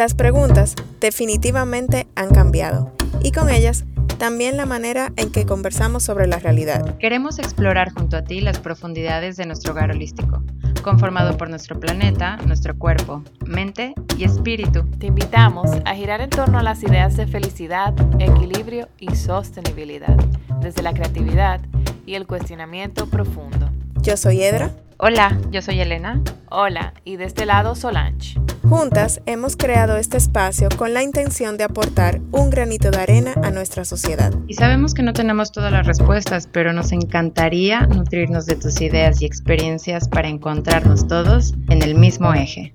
Las preguntas definitivamente han cambiado y con ellas también la manera en que conversamos sobre la realidad. Queremos explorar junto a ti las profundidades de nuestro hogar holístico, conformado por nuestro planeta, nuestro cuerpo, mente y espíritu. Te invitamos a girar en torno a las ideas de felicidad, equilibrio y sostenibilidad, desde la creatividad y el cuestionamiento profundo. Yo soy Edra. Hola, yo soy Elena. Hola, y de este lado Solange. Juntas hemos creado este espacio con la intención de aportar un granito de arena a nuestra sociedad. Y sabemos que no tenemos todas las respuestas, pero nos encantaría nutrirnos de tus ideas y experiencias para encontrarnos todos en el mismo eje.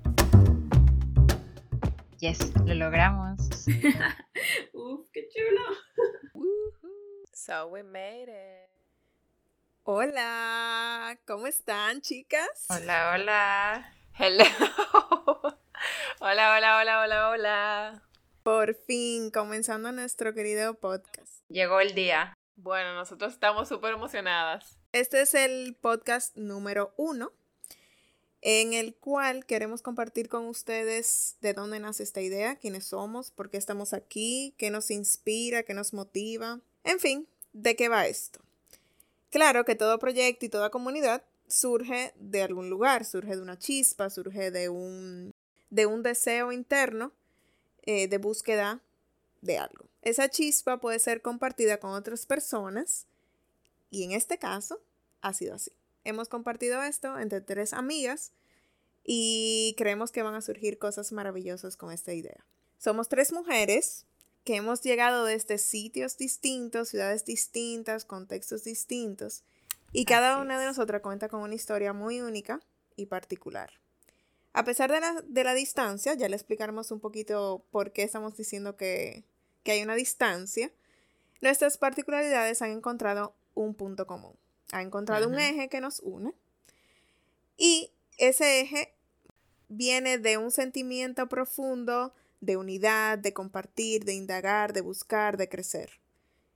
Yes, lo logramos. Uf, qué chulo. so we made it. Hola, ¿cómo están, chicas? Hola, hola. Hello. hola, hola, hola, hola, hola. Por fin, comenzando nuestro querido podcast. Llegó el día. Bueno, nosotros estamos súper emocionadas. Este es el podcast número uno, en el cual queremos compartir con ustedes de dónde nace esta idea, quiénes somos, por qué estamos aquí, qué nos inspira, qué nos motiva. En fin, ¿de qué va esto? Claro que todo proyecto y toda comunidad surge de algún lugar, surge de una chispa, surge de un, de un deseo interno eh, de búsqueda de algo. Esa chispa puede ser compartida con otras personas y en este caso ha sido así. Hemos compartido esto entre tres amigas y creemos que van a surgir cosas maravillosas con esta idea. Somos tres mujeres que hemos llegado desde sitios distintos, ciudades distintas, contextos distintos, y cada una de nosotras cuenta con una historia muy única y particular. A pesar de la, de la distancia, ya le explicaremos un poquito por qué estamos diciendo que, que hay una distancia, nuestras particularidades han encontrado un punto común, han encontrado un eje que nos une, y ese eje viene de un sentimiento profundo de unidad, de compartir, de indagar, de buscar, de crecer.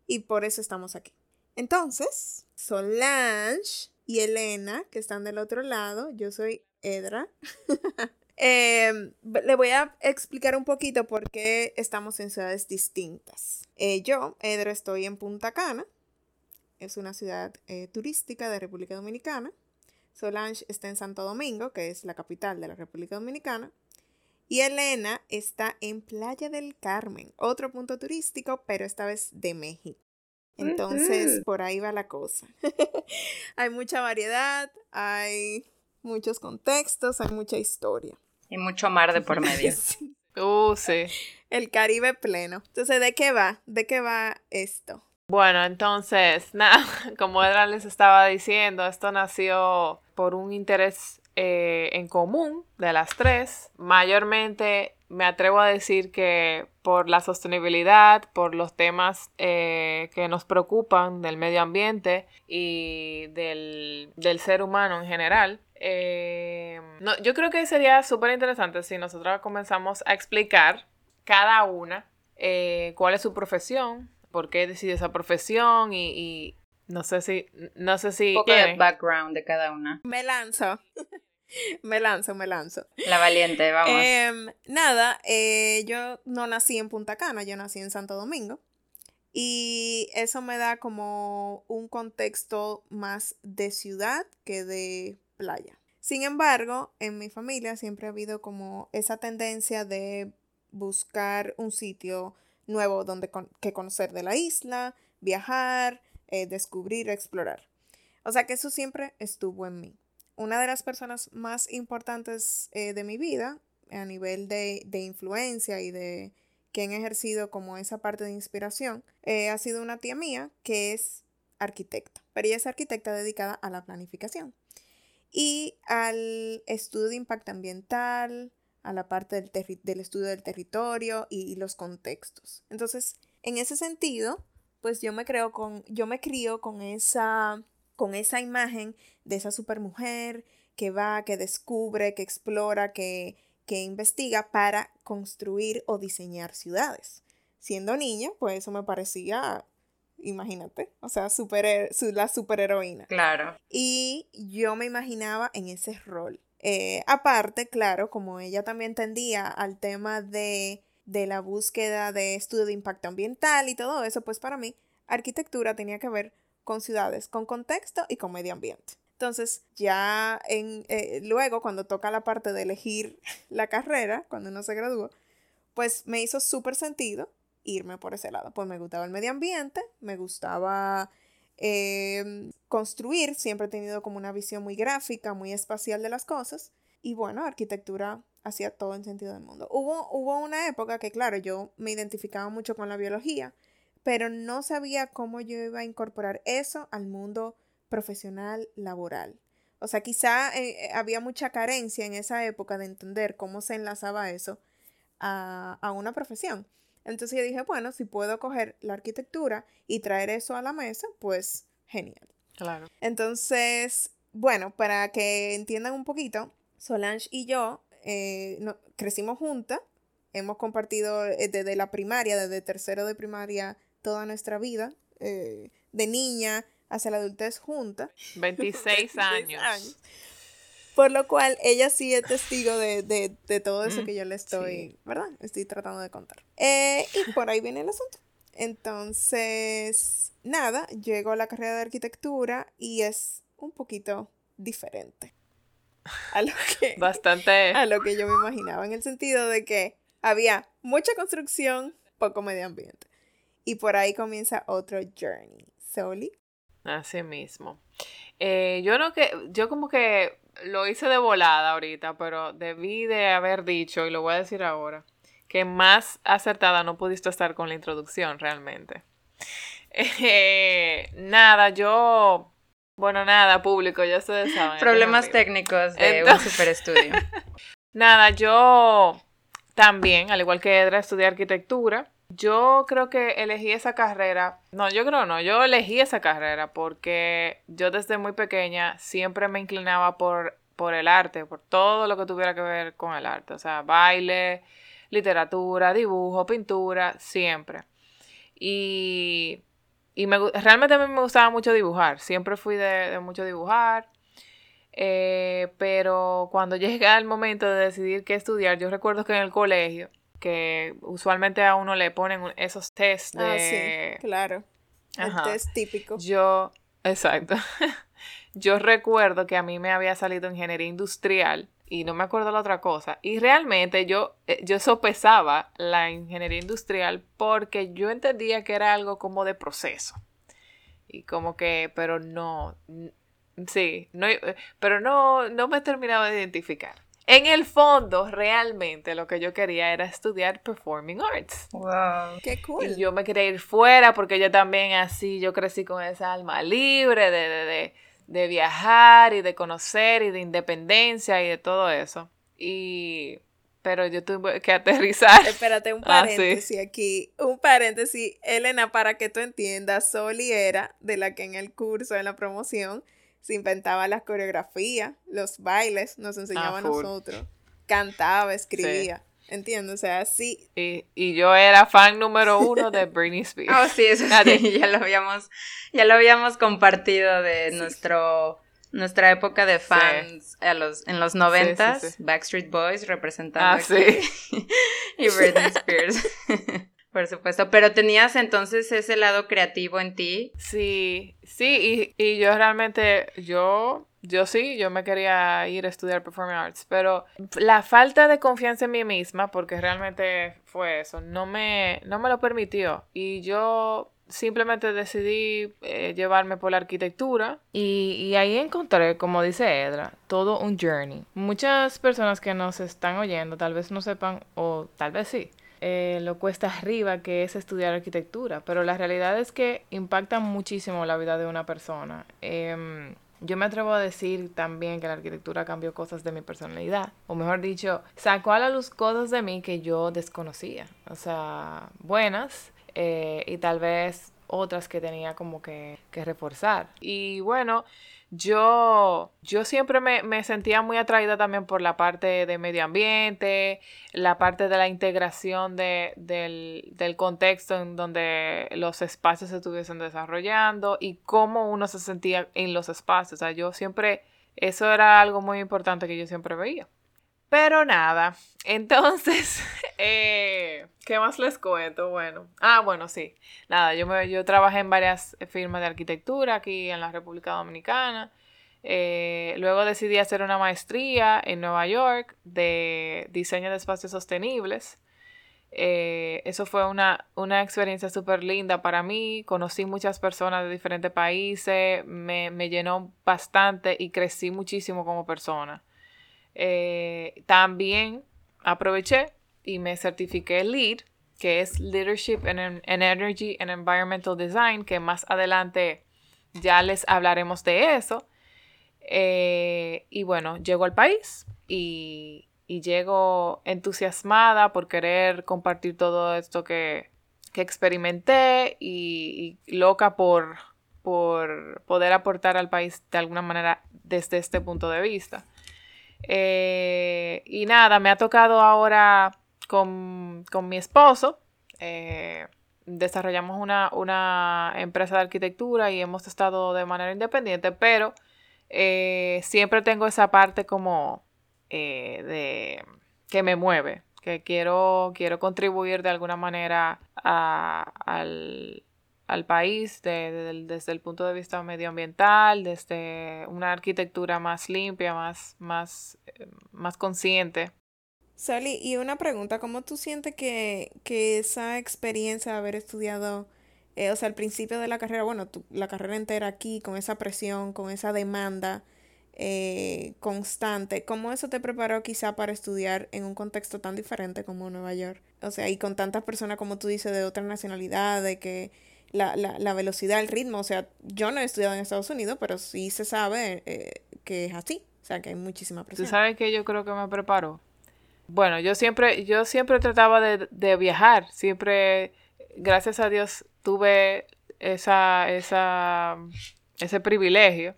Y por eso estamos aquí. Entonces, Solange y Elena, que están del otro lado, yo soy Edra. Em, le voy a explicar un poquito por qué estamos en ciudades distintas. Eh, yo, Edra, estoy en Punta Cana. Es una ciudad eh, turística de República Dominicana. Solange está en Santo Domingo, que es la capital de la República Dominicana. Y Elena está en Playa del Carmen, otro punto turístico, pero esta vez de México. Entonces, por ahí va la cosa. hay mucha variedad, hay muchos contextos, hay mucha historia. Y mucho mar de por medio. Uh, sí. El Caribe pleno. Entonces, ¿de qué va? ¿De qué va esto? Bueno, entonces, nada, como Edra les estaba diciendo, esto nació por un interés eh, en común de las tres. Mayormente me atrevo a decir que por la sostenibilidad, por los temas eh, que nos preocupan del medio ambiente y del, ser humano en general. Eh, no, yo creo que sería súper interesante si nosotros comenzamos a explicar cada una cuál es su profesión, por qué decide esa profesión y no sé si, no sé si. Un poco de background de cada una. Me lanzo. me lanzo, me lanzo. La valiente, vamos. Em, nada, eh, yo no nací en Punta Cana, yo nací en Santo Domingo. Y eso me da como un contexto más de ciudad que de playa. Sin embargo, en mi familia siempre ha habido como esa tendencia de buscar un sitio nuevo donde que conocer de la isla, viajar, eh, descubrir, explorar. O sea que eso siempre estuvo en mí. Una de las personas más importantes eh, de mi vida a nivel de, influencia y de quien he ejercido como esa parte de inspiración eh, ha sido una tía mía que es arquitecta, pero ella es arquitecta dedicada a la planificación y al estudio de impacto ambiental, a la parte del, del estudio del territorio y, los contextos. Entonces, en ese sentido, pues yo me creo con, yo me crío con esa, con esa imagen de esa supermujer que va, que descubre, que explora, que, que investiga para construir o diseñar ciudades. Siendo niña, pues eso me parecía, imagínate, o sea, super, la superheroína. Claro. Y yo me imaginaba en ese rol. Eh, aparte, claro, como ella también tendía al tema de, de la búsqueda de estudio de impacto ambiental y todo eso, pues para mí arquitectura tenía que ver con ciudades, con contexto y con medio ambiente. Entonces, ya en, eh, luego, cuando toca la parte de elegir la carrera, cuando uno se gradúa, pues me hizo súper sentido irme por ese lado. Pues me gustaba el medio ambiente, me gustaba em, construir, siempre he tenido como una visión muy gráfica, muy espacial de las cosas. Y bueno, arquitectura hacía todo en sentido del mundo. Hubo, hubo una época que, claro, yo me identificaba mucho con la biología, pero no sabía cómo yo iba a incorporar eso al mundo profesional laboral. O sea, quizá eh, eh, había mucha carencia en esa época de entender cómo se enlazaba eso a, a una profesión. Entonces yo dije, bueno, si puedo coger la arquitectura y traer eso a la mesa, pues genial. Claro. Entonces, bueno, para que entiendan un poquito, Solange y yo eh, crecimos juntas, hemos compartido desde la primaria, desde tercero de primaria, toda nuestra vida, de niña hacia la adultez junta. 26, años. Por lo cual ella sí es testigo de, todo eso que yo le estoy, ¿verdad? Estoy tratando de contar. Eh, y por ahí viene el asunto. Entonces, nada, llego a la carrera de arquitectura y es un poquito diferente a lo que bastante a lo que yo me imaginaba en el sentido de que había mucha construcción, poco medio ambiente. Y por ahí comienza otro journey. Soli. Así mismo. Eh, yo no que, yo como que lo hice de volada ahorita, pero debí de haber dicho, y lo voy a decir ahora, que más acertada no pudiste estar con la introducción realmente. Eh, nada, yo, bueno, nada, público, ya ustedes saben. Problemas técnicos de un super estudio. nada, yo también, al igual que Edra, estudié arquitectura. Yo creo que elegí esa carrera, no, yo creo no, yo elegí esa carrera porque yo desde muy pequeña siempre me inclinaba por, por el arte, por todo lo que tuviera que ver con el arte, o sea, baile, literatura, dibujo, pintura, siempre. Y, y me, realmente a mí me gustaba mucho dibujar, siempre fui de, mucho dibujar, eh, pero cuando llega el momento de decidir qué estudiar, yo recuerdo que en el colegio, que usualmente a uno le ponen esos test de... Ah, sí, claro. El test típico. Yo, exacto. Yo recuerdo que a mí me había salido ingeniería industrial y no me acuerdo la otra cosa. Y realmente yo, eh, yo sopesaba la ingeniería industrial porque yo entendía que era algo como de proceso. Y como que, pero no, sí, no, eh, pero no, no me terminaba de identificar. En el fondo, realmente lo que yo quería era estudiar performing arts. Wow, qué cool. Y yo me quería ir fuera porque yo también así, yo crecí con esa alma libre de, de, de, viajar y de conocer y de independencia y de todo eso. Y pero yo tuve que aterrizar. Espérate, un ah, paréntesis aquí. Un paréntesis. Elena, para que tú entiendas, Soli era de la que en el curso, en la promoción, se inventaba las coreografías, los bailes, nos enseñaba a nosotros, cantaba, escribía. Entiendo, o sea, sí. Y, yo era fan número uno de Britney Spears. Oh, sí, eso sí, ya lo habíamos, ya lo habíamos compartido de nuestro nuestra época de fans a los, en los noventas, Backstreet Boys representando ah, y Britney Spears. Por supuesto, pero tenías entonces ese lado creativo en ti. Sí, sí, y, y yo realmente, yo, yo sí, yo me quería ir a estudiar Performing Arts, pero la falta de confianza en mí misma, porque realmente fue eso, no me, no me lo permitió. Y yo simplemente decidí eh, llevarme por la arquitectura y, y, ahí encontré, como dice Edra, todo un journey. Muchas personas que nos están oyendo tal vez no sepan o tal vez sí, eh, lo cuesta arriba que es estudiar arquitectura, pero la realidad es que impacta muchísimo la vida de una persona. Em, yo me atrevo a decir también que la arquitectura cambió cosas de mi personalidad, o mejor dicho, sacó a la luz cosas de mí que yo desconocía, o sea, buenas eh, y tal vez otras que tenía como que, que reforzar. Y bueno, yo, yo siempre me, sentía muy atraída también por la parte de medio ambiente, la parte de la integración de, del, del, contexto en donde los espacios se estuviesen desarrollando y cómo uno se sentía en los espacios. O sea, yo siempre Eso era algo muy importante que yo siempre veía. Pero nada, entonces, eh, ¿qué más les cuento? Bueno, ah, bueno, sí, nada, yo, me, yo trabajé en varias firmas de arquitectura aquí en la República Dominicana. Eh, luego decidí hacer una maestría en Nueva York de diseño de espacios sostenibles. Eh, eso fue una, una experiencia súper linda para mí. Conocí muchas personas de diferentes países, me, me llenó bastante y crecí muchísimo como persona. Eh, también aproveché y me certifiqué LEED, que es Leadership in, Energy and Environmental Design, que más adelante ya les hablaremos de eso. Eh, y bueno, llego al país y, y llego entusiasmada por querer compartir todo esto que, experimenté y, loca por, por poder aportar al país de alguna manera desde este punto de vista. Eh, y nada, me ha tocado ahora con, mi esposo. Eh, desarrollamos una, una, empresa de arquitectura y hemos estado de manera independiente, pero eh, siempre tengo esa parte como de, que me mueve, que quiero, quiero contribuir de alguna manera al, país desde el punto de vista medioambiental, desde una arquitectura más limpia, más, más, eh, más consciente. Sally, y una pregunta, ¿cómo tú sientes que, que esa experiencia de haber estudiado, eh, o sea, al principio de la carrera, bueno, la carrera entera aquí, con esa presión, con esa demanda, eh, constante, ¿cómo eso te preparó quizá para estudiar en un contexto tan diferente como Nueva York? O sea, y con tantas personas como tú dices de otra nacionalidad, de que la, la, la velocidad, el ritmo, o sea, yo no he estudiado en Estados Unidos, pero sí se sabe eh, que es así, o sea, que hay muchísima presión. ¿Tú sabes que yo creo que me preparó? Bueno, yo siempre, yo siempre trataba de, de viajar, siempre, gracias a Dios, tuve esa, esa, ese privilegio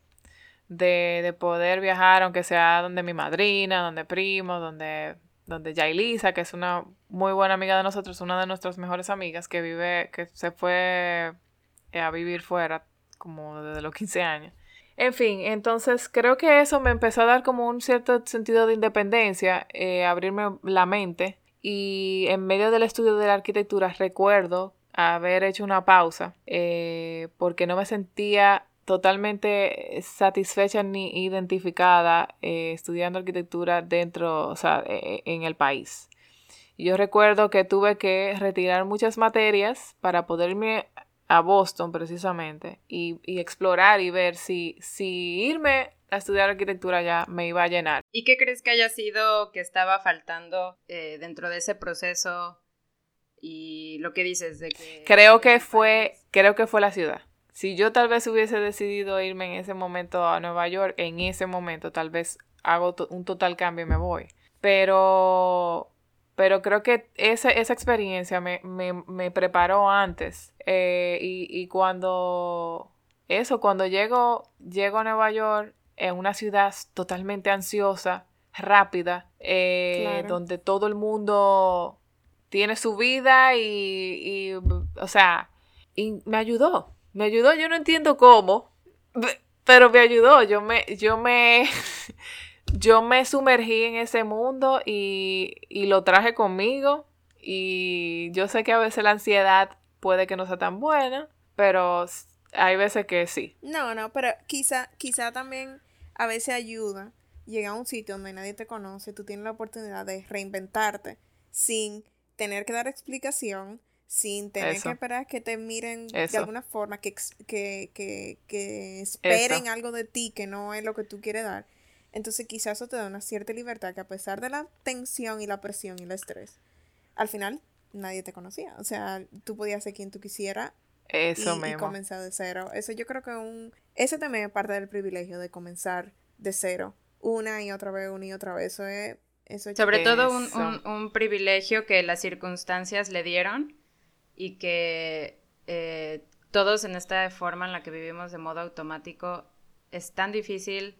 de, poder viajar, aunque sea donde mi madrina, donde primo, donde, donde Yailisa, que es una muy buena amiga de nosotros, una de nuestras mejores amigas que vive, que se fue eh, a vivir fuera como desde los 15 años. En fin, entonces creo que eso me empezó a dar como un cierto sentido de independencia, eh, abrirme la mente y en medio del estudio de la arquitectura recuerdo haber hecho una pausa eh, porque no me sentía totalmente satisfecha ni identificada eh, estudiando arquitectura dentro, o sea, e, e, en el país. Yo recuerdo que tuve que retirar muchas materias para poder irme a Boston precisamente y, explorar y ver si, si irme a estudiar arquitectura ya me iba a llenar. ¿Y qué crees que haya sido que estaba faltando eh, dentro de ese proceso y lo que dices de que... Creo que fue, creo que fue la ciudad. Si yo tal vez hubiese decidido irme en ese momento a Nueva York, en ese momento tal vez hago un total cambio y me voy. Pero, pero creo que esa, esa experiencia me, me, preparó antes. Eh, y, y, cuando, eso, cuando llego, llego a Nueva York, en una ciudad totalmente ansiosa, rápida, eh, donde todo el mundo tiene su vida y, y o sea, y me ayudó me ayudó, yo no entiendo cómo, pero me ayudó. Yo me, yo me, yo me sumergí en ese mundo y, y lo traje conmigo. Y yo sé que a veces la ansiedad puede que no sea tan buena, pero hay veces que sí. No, no, pero quizá, quizá también a veces ayuda. Llegar a un sitio donde nadie te conoce, tú tienes la oportunidad de reinventarte sin tener que dar explicación, sin tener que esperar que te miren de alguna forma, que, que, que, esperen algo de ti que no es lo que tú quieres dar. Entonces quizás eso te da una cierta libertad que a pesar de la tensión y la presión y el estrés, al final nadie te conocía. O sea, tú podías ser quien tú quisieras eso y, y, comenzar de cero. Eso yo creo que un... Ese también es parte del privilegio de comenzar de cero. Una y otra vez, una y otra vez. Eso es... Eso Sobre todo un, un, un privilegio que las circunstancias le dieron y que eh, todos en esta forma en la que vivimos de modo automático es tan difícil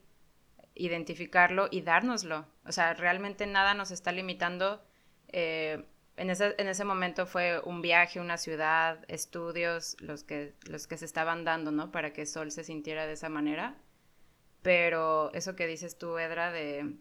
identificarlo y dárnoslo. O sea, realmente nada nos está limitando. Eh, en, ese, en ese momento fue un viaje, una ciudad, estudios, los que, los que se estaban dando, ¿no? Para que Sol se sintiera de esa manera. pero eso que dices tú, Edra, de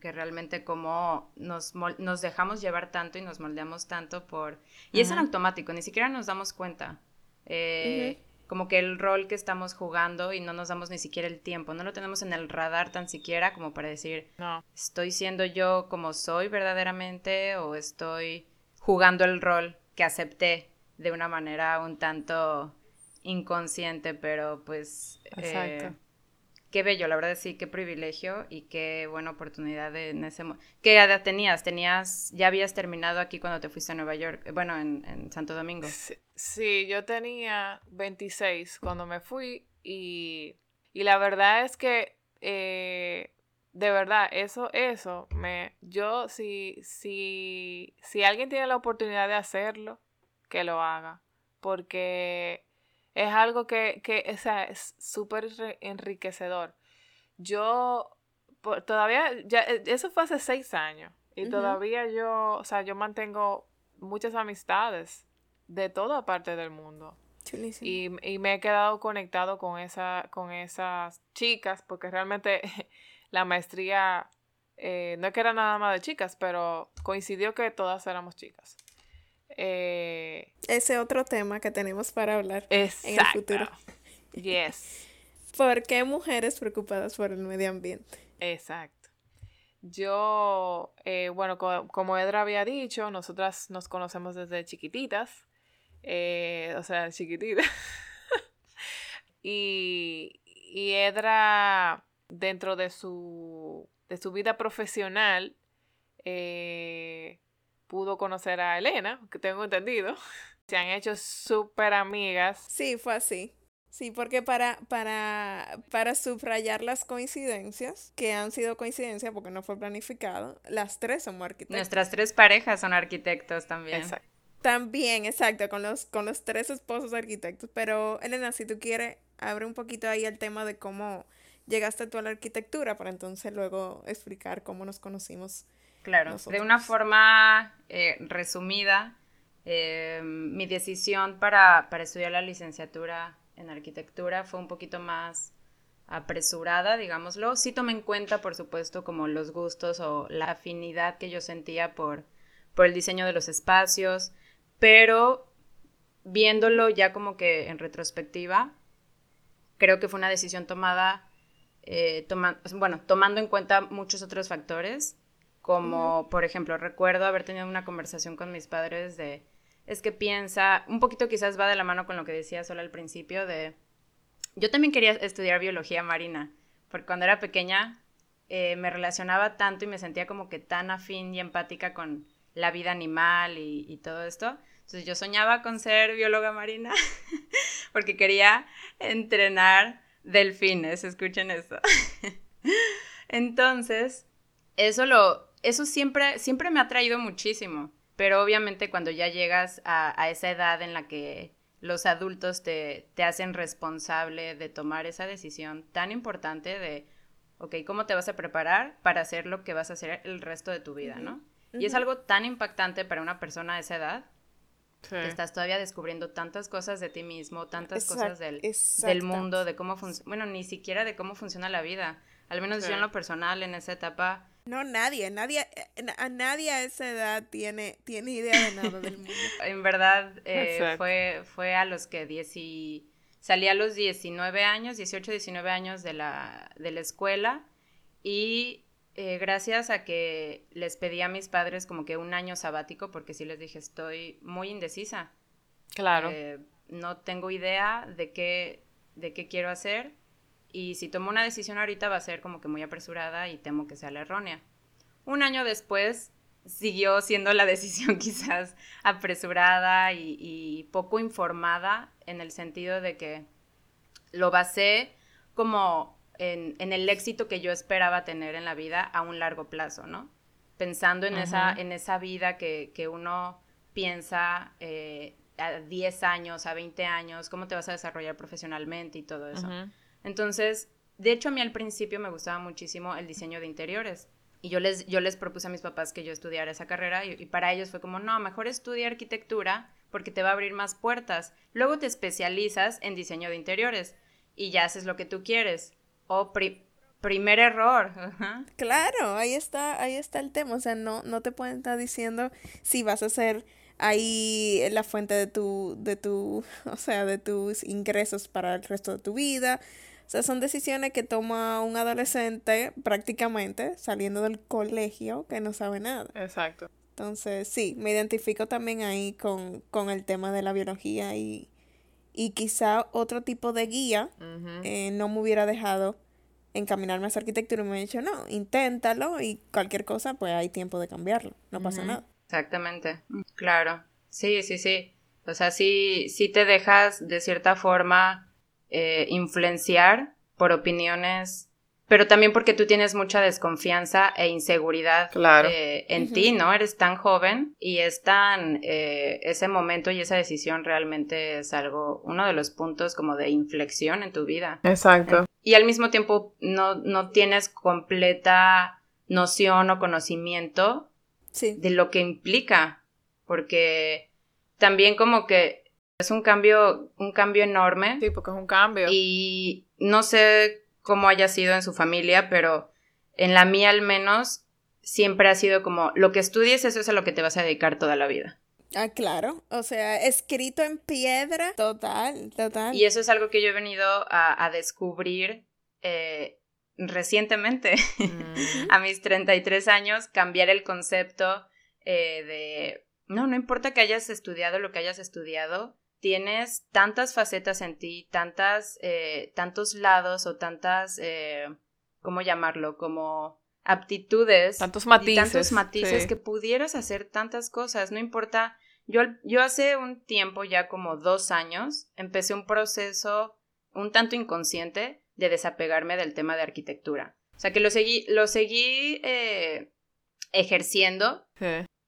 que realmente como nos, nos dejamos llevar tanto y nos moldeamos tanto por... Y es en automático, ni siquiera nos damos cuenta. Eh, como que el rol que estamos jugando y no nos damos ni siquiera el tiempo, no lo tenemos en el radar tan siquiera como para decir, no. estoy siendo yo como soy verdaderamente o estoy jugando el rol que acepté de una manera un tanto inconsciente, pero pues... Exacto. Eh, qué bello, la verdad sí, qué privilegio y qué buena oportunidad en ese. ¿Qué edad tenías? ¿Tenías, ya habías terminado aquí cuando te fuiste a Nueva York, bueno, en, Santo Domingo? Sí, yo tenía 26 cuando me fui y, la verdad es que, eh, de verdad, eso, eso, me, yo, si, si, si alguien tiene la oportunidad de hacerlo, que lo haga, porque es algo que, que o sea, es súper enriquecedor. Yo todavía, ya, e, eso fue hace seis años. Y todavía yo, o sea, yo mantengo muchas amistades de toda parte del mundo. Y, y, me he quedado conectado con, esa, con esas chicas, porque realmente la maestría eh, no es que era nada más de chicas, pero coincidió que todas éramos chicas. Eh, Ese otro tema que tenemos para hablar en el futuro. Yes. ¿Por qué mujeres preocupadas por el medio ambiente? Exacto. Yo, eh, bueno, como Edra había dicho, nosotras nos conocemos desde chiquititas. Eh, o sea, chiquititas. y, y Edra, dentro de su, de su vida profesional, eh, pudo conocer a Elena, que tengo entendido. Se han hecho súper amigas. Sí, fue así. Sí, porque para, para, para subrayar las coincidencias, que han sido coincidencias porque no fue planificado, las tres somos arquitectos. Nuestras tres parejas son arquitectos también. Exacto. También, exacto, con los, con los tres esposos arquitectos. Pero, Elena, si tú quieres, abre un poquito ahí el tema de cómo llegaste tú a la arquitectura, para entonces luego explicar cómo nos conocimos Claro, de una forma eh, resumida, eh, mi decisión para, estudiar la licenciatura en arquitectura fue un poquito más apresurada, digámoslo. Sí tomé en cuenta, por supuesto, como los gustos o la afinidad que yo sentía por, por el diseño de los espacios, pero viéndolo ya como que en retrospectiva, creo que fue una decisión tomada, eh, bueno, tomando en cuenta muchos otros factores como, por ejemplo, recuerdo haber tenido una conversación con mis padres de, es que piensa, un poquito quizás va de la mano con lo que decía solo al principio, de, yo también quería estudiar biología marina, porque cuando era pequeña eh, me relacionaba tanto y me sentía como que tan afín y empática con la vida animal y, y todo esto. Entonces yo soñaba con ser bióloga marina porque quería entrenar delfines, escuchen esto. Entonces, eso lo, eso siempre, siempre me ha traído muchísimo, pero obviamente cuando ya llegas a, esa edad en la que los adultos te, hacen responsable de tomar esa decisión tan importante de, ok, ¿cómo te vas a preparar para hacer lo que vas a hacer el resto de tu vida, no? Y es algo tan impactante para una persona de esa edad, que estás todavía descubriendo tantas cosas de ti mismo, tantas cosas del, del, mundo, de cómo funciona, bueno, ni siquiera de cómo funciona la vida. Al menos yo en lo personal, en esa etapa, no, nadie, nadie, eh, a nadie a esa edad tiene, tiene idea de nada del mundo. en verdad, eh, fue, fue a los que y salí a los 19 años, 18, 19 años de la, de la escuela y eh, gracias a que les pedí a mis padres como que un año sabático, porque sí les dije, estoy muy indecisa. Claro. no tengo idea de qué, de qué quiero hacer y si tomo una decisión ahorita va a ser como que muy apresurada y temo que sea la errónea. Un año después siguió siendo la decisión quizás apresurada y, poco informada en el sentido de que lo basé como en, el éxito que yo esperaba tener en la vida a un largo plazo, ¿no? Pensando en, esa, en esa vida que, uno piensa eh, a 10 años, a 20 años, cómo te vas a desarrollar profesionalmente y todo eso. Entonces, de hecho, a mí al principio me gustaba muchísimo el diseño de interiores. Y yo les, propuse a mis papás que yo estudiara esa carrera y, para ellos fue como, no, mejor estudia arquitectura porque te va a abrir más puertas. Luego te especializas en diseño de interiores y ya haces lo que tú quieres. Oh, primer error. Claro, ahí está, ahí está el tema. O sea, no, no te pueden estar diciendo si vas a ser ahí la fuente de tu, de tu, o sea, de tus ingresos para el resto de tu vida. O sea, son decisiones que toma un adolescente prácticamente saliendo del colegio que no sabe nada. Exacto. Entonces, sí, me identifico también ahí con, con el tema de la biología y, y quizá otro tipo de guía eh, no me hubiera dejado encaminarme a esa arquitectura y me hubiera dicho, no, inténtalo y cualquier cosa, pues hay tiempo de cambiarlo, no pasa nada. Exactamente, claro. Sí, sí, sí. O sea, sí, sí te dejas de cierta forma eh, influenciar por opiniones, pero también porque tú tienes mucha desconfianza e inseguridad eh, en ti, ¿no? Eres tan joven y es tan, eh, ese momento y esa decisión realmente es algo, uno de los puntos como de inflexión en tu vida. Exacto. Y al mismo tiempo no, no tienes completa noción o conocimiento de lo que implica, porque también como que es un cambio, un cambio enorme. Sí, porque es un cambio. Y no sé cómo haya sido en su familia, pero en la mía al menos siempre ha sido como lo que estudies, eso es a lo que te vas a dedicar toda la vida. Ah, claro. O sea, escrito en piedra. Total, total. Y eso es algo que yo he venido a, descubrir eh, recientemente, a mis 33 años, cambiar el concepto eh, de, no, no importa que hayas estudiado lo que hayas estudiado, tienes tantas facetas en ti, tantas, eh, tantos lados o tantas, eh, ¿cómo llamarlo? Como aptitudes. Tantos matices. tantos matices que pudieras hacer tantas cosas, no importa. Yo, yo hace un tiempo, ya como dos años, empecé un proceso un tanto inconsciente de desapegarme del tema de arquitectura. O sea que lo seguí, lo seguí eh, ejerciendo,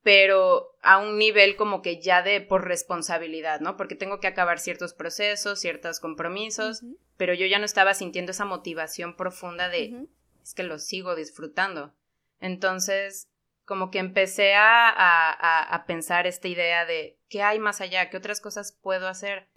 pero a un nivel como que ya de por responsabilidad, ¿no? Porque tengo que acabar ciertos procesos, ciertos compromisos, pero yo ya no estaba sintiendo esa motivación profunda de, es que lo sigo disfrutando. Entonces, como que empecé a, a, pensar esta idea de qué hay más allá, qué otras cosas puedo hacer.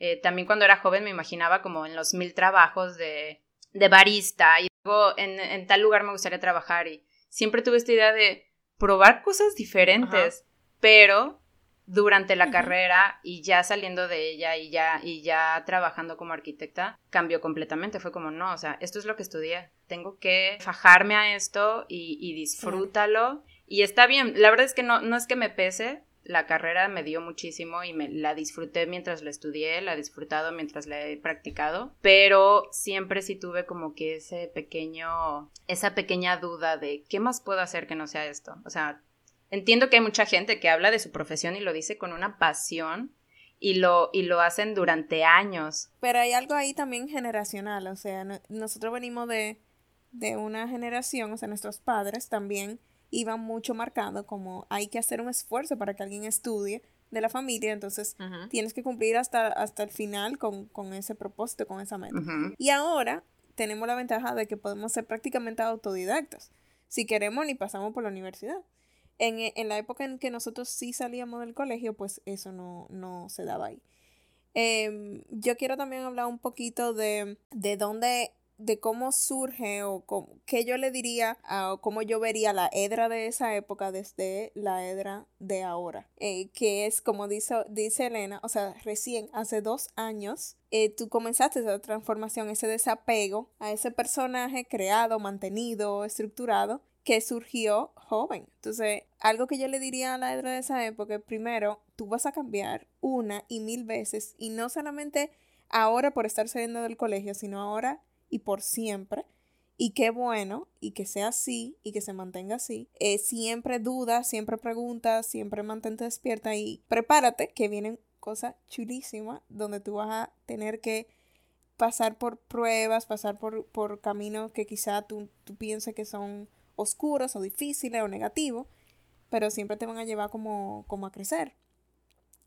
Eh, también cuando era joven me imaginaba como en los mil trabajos de, de barista y luego en, en, tal lugar me gustaría trabajar y siempre tuve esta idea de probar cosas diferentes, pero durante la carrera y ya saliendo de ella y ya, y ya trabajando como arquitecta, cambió completamente. Fue como, no, o sea, esto es lo que estudié. Tengo que fajarme a esto y, y disfrútalo. Y está bien, la verdad es que no, no es que me pese, la carrera me dio muchísimo y me la disfruté mientras la estudié, la he disfrutado mientras la he practicado, pero siempre sí tuve como que ese pequeño, esa pequeña duda de qué más puedo hacer que no sea esto. O sea, entiendo que hay mucha gente que habla de su profesión y lo dice con una pasión y lo, y lo hacen durante años. Pero hay algo ahí también generacional, o sea, nosotros venimos de, de una generación, o sea, nuestros padres también iba mucho marcado como hay que hacer un esfuerzo para que alguien estudie de la familia, entonces tienes que cumplir hasta, hasta el final con, ese propósito, con esa meta. Y ahora tenemos la ventaja de que podemos ser prácticamente autodidactas. Si queremos, ni pasamos por la universidad. En, en la época en que nosotros sí salíamos del colegio, pues eso no, no se daba ahí. Em, yo quiero también hablar un poquito de, de dónde de cómo surge o qué yo le diría o cómo yo vería la Edra de esa época desde la Edra de ahora. Eh, que es como dice, dice Elena, o sea, recién hace dos años eh, tú comenzaste esa transformación, ese desapego a ese personaje creado, mantenido, estructurado que surgió joven. Entonces, algo que yo le diría a la Edra de esa época, primero, tú vas a cambiar una y mil veces y no solamente ahora por estar saliendo del colegio, sino ahora y por siempre. Y qué bueno, y que sea así, y que se mantenga así. Eh, siempre duda, siempre pregunta, siempre mantente despierta y prepárate que vienen cosas chulísimas donde tú vas a tener que pasar por pruebas, pasar por, por caminos que quizá tú, tú pienses que son oscuros o difíciles o negativos, pero siempre te van a llevar como, como a crecer.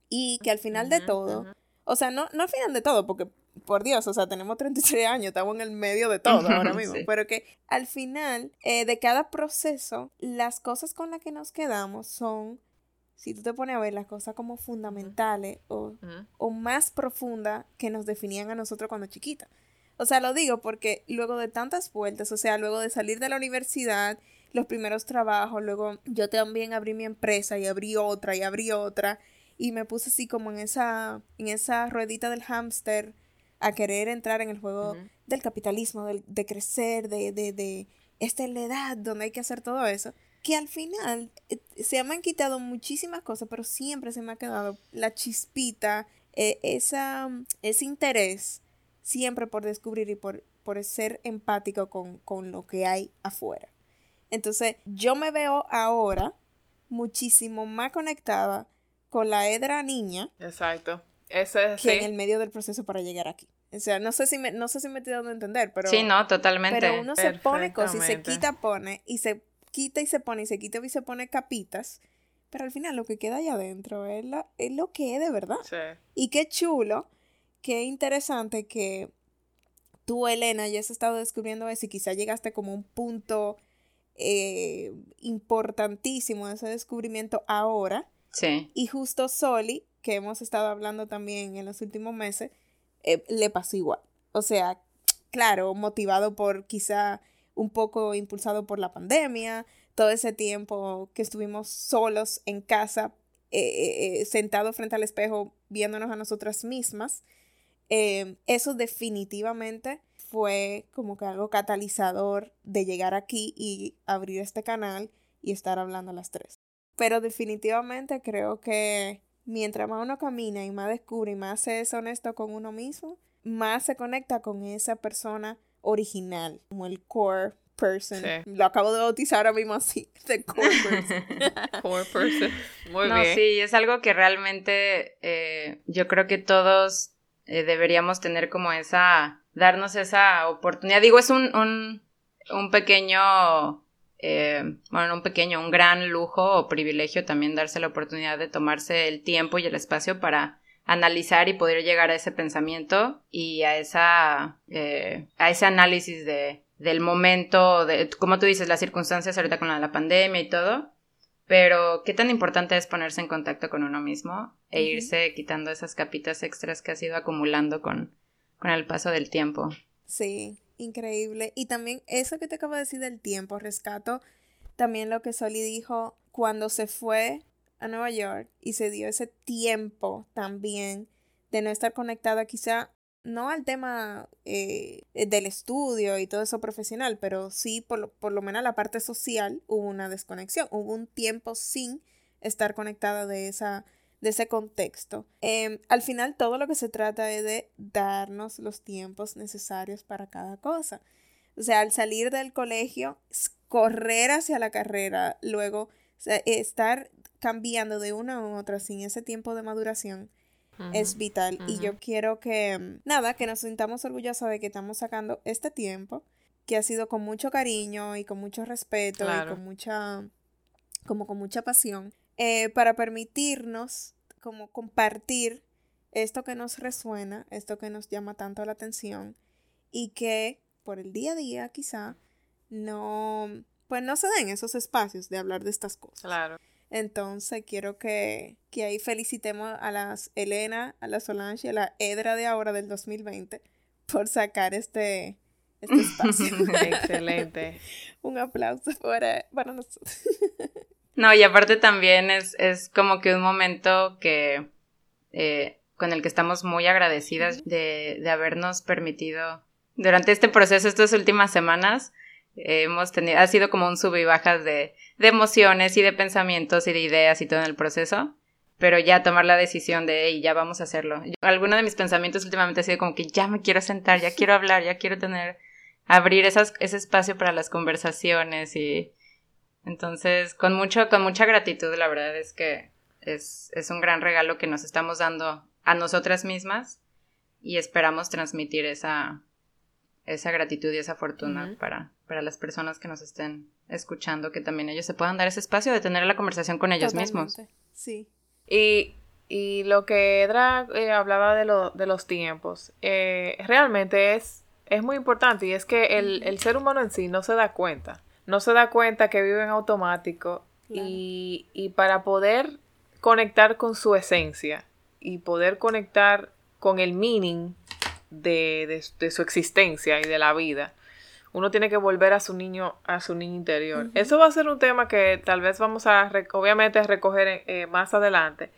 Y que al final de todo, o sea, no, no al final de todo, porque por Dios, o sea, tenemos 33 años, estamos en el medio de todo ahora mismo, pero que al final eh, de cada proceso, las cosas con las que nos quedamos son, si tú te pones a ver las cosas como fundamentales o, o más profundas que nos definían a nosotros cuando chiquitas. O sea, lo digo porque luego de tantas vueltas, o sea, luego de salir de la universidad, los primeros trabajos, luego yo también abrí mi empresa y abrí otra y abrí otra y me puse así como en esa, en esa ruedita del hámster a querer entrar en el juego del capitalismo, de, crecer, de, de, de, esta es la edad donde hay que hacer todo eso, que al final eh, se me han quitado muchísimas cosas, pero siempre se me ha quedado la chispita, eh, esa, ese interés siempre por descubrir y por, por ser empático con, con lo que hay afuera. Entonces, yo me veo ahora muchísimo más conectada con la Edra niña. Exacto. Eso es que en el medio del proceso para llegar aquí. O sea, no sé si me, no sé si me estoy dando a entender, pero. Sí, no, totalmente. Pero uno se pone cosas y se quita, pone, y se quita y se pone, y se quita y se pone capitas. Pero al final lo que queda allá adentro es, es lo que es de verdad. Sí. Y qué chulo, qué interesante que tú, Elena, ya has estado descubriendo eso y quizá llegaste como un punto eh, importantísimo de ese descubrimiento ahora. Sí. Y justo Soli, que hemos estado hablando también en los últimos meses, eh, le pasó igual. O sea, claro, motivado por quizá un poco impulsado por la pandemia, todo ese tiempo que estuvimos solos en casa, eh, eh, sentados frente al espejo, viéndonos a nosotras mismas, eso definitivamente fue como que algo catalizador de llegar aquí y abrir este canal y estar hablando a las tres. Pero definitivamente creo que mientras más uno camina y más descubre y más se es honesto con uno mismo, más se conecta con esa persona original, como el core person. Lo acabo de bautizar ahora mismo así, the core person. core person. Muy no, sí, es algo que realmente eh, yo creo que todos eh, deberíamos tener como esa, darnos esa oportunidad. Digo, es un, un, un pequeño eh, bueno, un pequeño, un gran lujo o privilegio también darse la oportunidad de tomarse el tiempo y el espacio para analizar y poder llegar a ese pensamiento y a esa eh, a ese análisis de del momento de como tú dices las circunstancias ahorita con la, pandemia y todo pero qué tan importante es ponerse en contacto con uno mismo e irse quitando esas capitas extras que has ido acumulando con con el paso del tiempo. Sí increíble. Y también eso que te acabo de decir del tiempo, rescato también lo que Soli dijo cuando se fue a Nueva York y se dio ese tiempo también de no estar conectada quizá no al tema eh, del estudio y todo eso profesional, pero sí por lo, por lo menos la parte social hubo una desconexión, hubo un tiempo sin estar conectada de esa de ese contexto. Em, al final todo lo que se trata es de darnos los tiempos necesarios para cada cosa. O sea, al salir del colegio, correr hacia la carrera, luego estar cambiando de una a otra sin ese tiempo de maduración es vital. Y yo quiero que, em, nada, que nos sintamos orgullosos de que estamos sacando este tiempo, que ha sido con mucho cariño y con mucho respeto y con mucha, como con mucha pasión, eh, para permitirnos como compartir esto que nos resuena, esto que nos llama tanto la atención y que por el día a día quizá no, pues no se den esos espacios de hablar de estas cosas. Claro. Entonces quiero que, que ahí felicitemos a las Elena, a la Solange y a la Edra de ahora del 2020 por sacar este, este espacio. Excelente. Un aplauso para, para nosotros. No, y aparte también es, es como que un momento que eh, con el que estamos muy agradecidas de, de, habernos permitido durante este proceso, estas últimas semanas, eh, hemos tenido, ha sido como un sub y bajas de, de emociones y de pensamientos y de ideas y todo en el proceso pero ya tomar la decisión de, hey, ya vamos a hacerlo. alguno de mis pensamientos últimamente ha sido como que ya me quiero sentar, ya quiero hablar, ya quiero tener, abrir esas, ese espacio para las conversaciones y, entonces, con mucho, con mucha gratitud, la verdad es que es, es un gran regalo que nos estamos dando a nosotras mismas y esperamos transmitir esa, esa gratitud y esa fortuna para, para las personas que nos estén escuchando, que también ellos se puedan dar ese espacio de tener la conversación con ellos mismos. Sí. Y, y lo que Edra eh, hablaba de, lo, de los tiempos, eh, realmente es, es muy importante y es que el, el ser humano en sí no se da cuenta no se da cuenta que vive en automático y, y para poder conectar con su esencia y poder conectar con el meaning de, su existencia y de la vida. Uno tiene que volver a su niño, a su niño interior. Eso va a ser un tema que tal vez vamos a, obviamente, recoger eh, más adelante.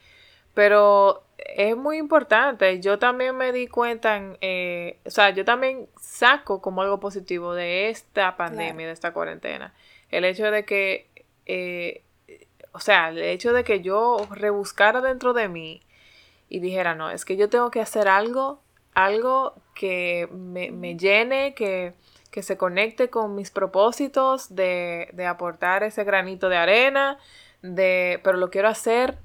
Pero es muy importante. Yo también me di cuenta, en, eh, o sea, yo también saco como algo positivo de esta pandemia, de esta cuarentena, el hecho de que, eh, o sea, el hecho de que yo rebuscara dentro de mí y dijera, no, es que yo tengo que hacer algo, algo que me, me llene, que, que, se conecte con mis propósitos de, de aportar ese granito de arena, de, pero lo quiero hacer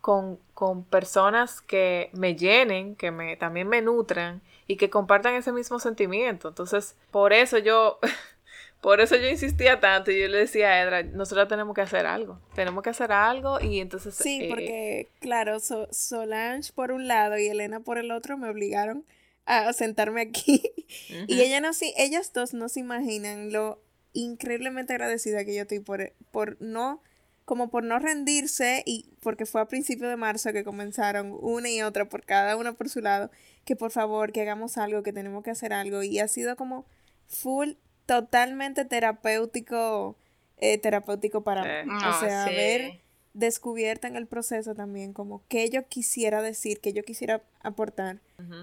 con, con, personas que me llenen, que me, también me nutran y que compartan ese mismo sentimiento. Entonces, por eso yo, por eso yo insistía tanto y yo le decía a Edra, nosotros tenemos que hacer algo, tenemos que hacer algo y entonces... Sí, eh, porque claro, Solange por un lado y Elena por el otro me obligaron a sentarme aquí y ella no, sí, ellas dos no se imaginan lo increíblemente agradecida que yo estoy por, por no como por no rendirse y porque fue a principios de marzo que comenzaron una y otra por cada una por su lado, que por favor, que hagamos algo, que tenemos que hacer algo. Y ha sido como full, totalmente terapéutico, eh, terapéutico para mí. o ah, sea, haber descubierto en el proceso también como que yo quisiera decir, que yo quisiera aportar,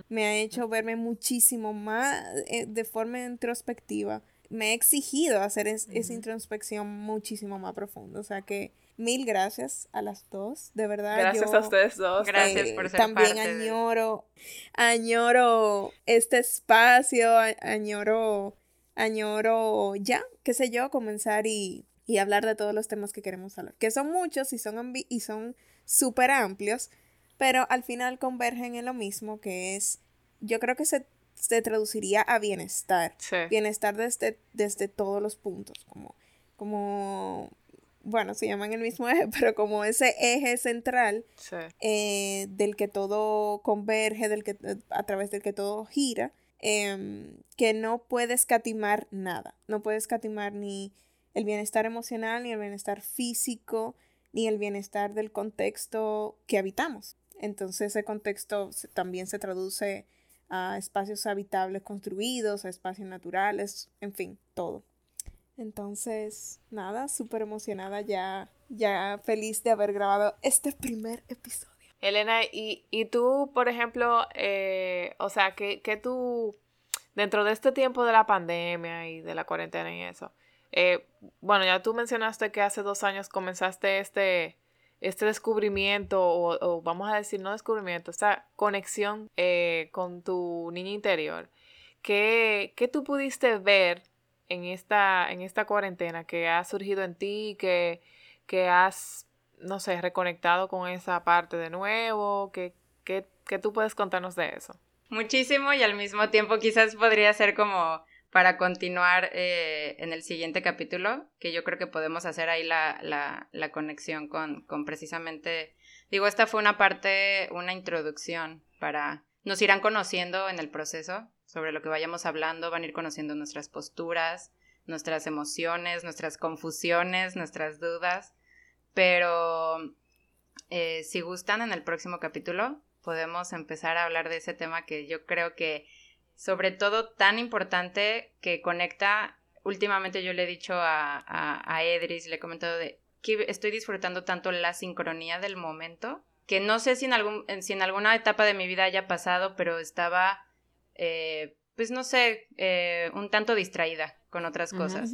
me ha hecho verme muchísimo más eh, de forma introspectiva me he exigido hacer esa introspección muchísimo más profunda. O sea que mil gracias a las dos, de verdad. Gracias a ustedes dos. Gracias por ser También añoro, añoro este espacio, añoro, añoro ya, qué sé yo, comenzar y, y hablar de todos los temas que queremos hablar. Que son muchos y son, y son súper amplios, pero al final convergen en lo mismo, que es, yo creo que se se traduciría a bienestar. Bienestar desde, desde todos los puntos, como, como, bueno, se llaman el mismo eje, pero como ese eje central eh, del que todo converge, del que, a través del que todo gira, em, que no puede escatimar nada, no puede escatimar ni el bienestar emocional, ni el bienestar físico, ni el bienestar del contexto que habitamos. Entonces ese contexto también se traduce a espacios habitables construidos, a espacios naturales, en fin, todo. Entonces, nada, súper emocionada ya, ya feliz de haber grabado este primer episodio. Elena, y, y tú, por ejemplo, eh, o sea, que, que tú, dentro de este tiempo de la pandemia y de la cuarentena y eso, eh, bueno, ya tú mencionaste que hace dos años comenzaste este, este descubrimiento, o, vamos a decir no descubrimiento, esta conexión eh, con tu niña interior, ¿qué, ¿qué, tú pudiste ver en esta, en esta cuarentena que ha surgido en ti, que, que has, no sé, reconectado con esa parte de nuevo? ¿Qué, qué, qué tú puedes contarnos de eso? Muchísimo y al mismo tiempo quizás podría ser como para continuar eh, en el siguiente capítulo, que yo creo que podemos hacer ahí la, la, conexión con, con, precisamente, digo, esta fue una parte, una introducción para, nos irán conociendo en el proceso sobre lo que vayamos hablando, van a ir conociendo nuestras posturas, nuestras emociones, nuestras confusiones, nuestras dudas, pero eh, si gustan en el próximo capítulo podemos empezar a hablar de ese tema que yo creo que sobre todo tan importante que conecta, últimamente yo le he dicho a, a, Edris, le he comentado de que estoy disfrutando tanto la sincronía del momento, que no sé si en, algún, si en alguna etapa de mi vida haya pasado, pero estaba, eh, pues no sé, eh, un tanto distraída con otras cosas.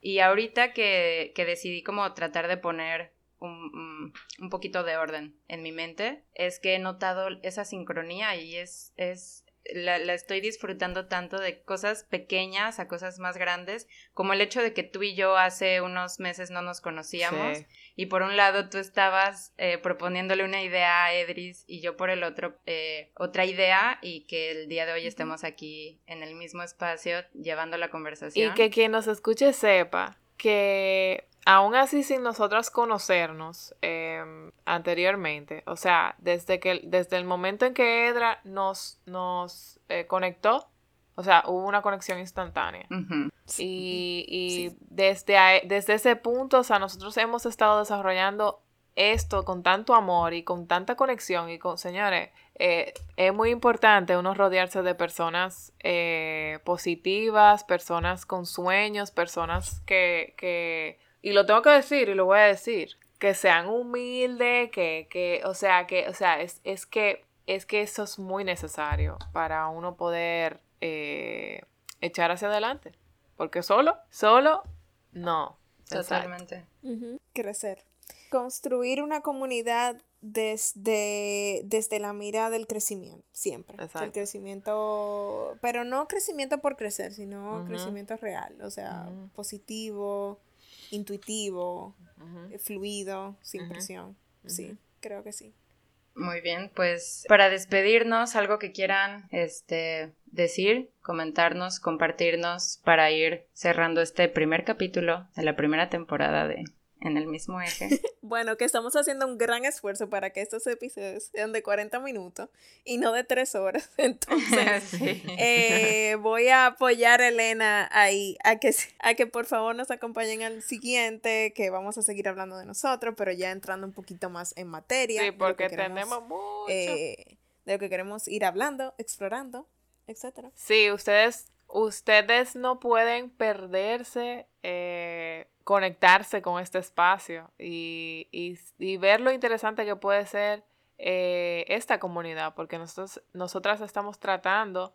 Y ahorita que, que, decidí como tratar de poner un, un, poquito de orden en mi mente, es que he notado esa sincronía y es, es la, estoy disfrutando tanto de cosas pequeñas a cosas más grandes, como el hecho de que tú y yo hace unos meses no nos conocíamos y por un lado tú estabas eh, proponiéndole una idea a Edris y yo por el otro eh, otra idea y que el día de hoy estemos aquí en el mismo espacio llevando la conversación. Y que quien nos escuche sepa que aún así sin nosotras conocernos em, anteriormente, o sea, desde, que, desde el momento en que Edra nos, nos eh, conectó, o sea, hubo una conexión instantánea. Y, y desde, desde ese punto, o sea, nosotros hemos estado desarrollando esto con tanto amor y con tanta conexión y con, señores, eh, es muy importante uno rodearse de personas eh, positivas, personas con sueños, personas que, que, y lo tengo que decir y lo voy a decir, que sean humildes, que, que, o sea, que, o sea, es, es que, es que eso es muy necesario para uno poder eh, echar hacia adelante. Porque solo, solo, no. Totalmente. Crecer. Construir una comunidad desde, desde la mira del crecimiento, siempre. El crecimiento, pero no crecimiento por crecer, sino crecimiento real, o sea, positivo, intuitivo, fluido, sin presión. Sí, creo que sí. Muy bien, pues para despedirnos, algo que quieran este, decir, comentarnos, compartirnos para ir cerrando este primer capítulo de la primera temporada de en el mismo eje. bueno, que estamos haciendo un gran esfuerzo para que estos episodios sean de 40 minutos y no de 3 horas. Entonces, eh, voy a apoyar a Elena ahí, a que, a que por favor nos acompañen al siguiente, que vamos a seguir hablando de nosotros, pero ya entrando un poquito más en materia. Sí, porque tenemos mucho. Eh, de lo que queremos ir hablando, explorando, etcétera. Sí, ustedes, ustedes no pueden perderse eh, conectarse con este espacio y, ver lo interesante que puede ser eh, esta comunidad, porque nosotros, nosotras estamos tratando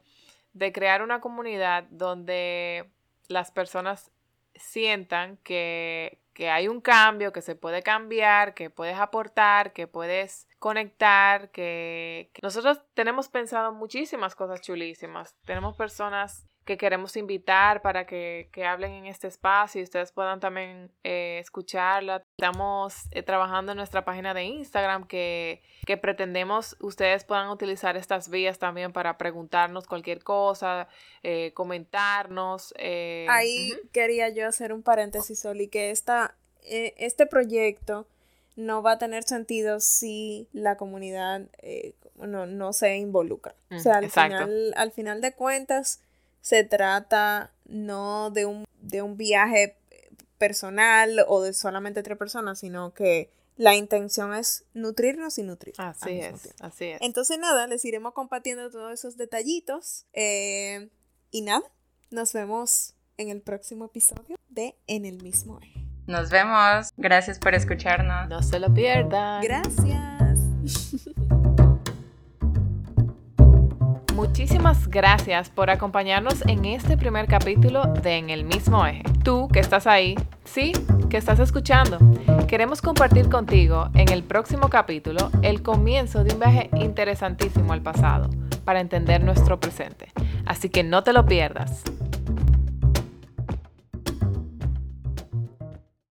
de crear una comunidad donde las personas sientan que, hay un cambio, que se puede cambiar, que puedes aportar, que puedes conectar, que nosotros tenemos pensado muchísimas cosas chulísimas. Tenemos personas que queremos invitar para que, hablen en este espacio y ustedes puedan también eh, escucharla. Estamos eh, trabajando en nuestra página de Instagram que, pretendemos ustedes puedan utilizar estas vías también para preguntarnos cualquier cosa, eh, comentarnos. Ahí quería yo hacer un paréntesis, Oli, que esta, este proyecto no va a tener sentido si la comunidad no, se involucra. o sea, al final, al final de cuentas, se trata no de un, de un viaje personal o de solamente tres personas, sino que la intención es nutrirnos y nutrir. Así es, así es. Entonces nada, les iremos compartiendo todos esos detallitos. Eh, y nada, nos vemos en el próximo episodio de En el mismo eje. Nos vemos. Gracias por escucharnos. No se lo pierdan. Gracias. Muchísimas gracias por acompañarnos en este primer capítulo de En el mismo eje. Tú que estás ahí, sí, que estás escuchando, queremos compartir contigo en el próximo capítulo el comienzo de un viaje interesantísimo al pasado para entender nuestro presente. Así que no te lo pierdas.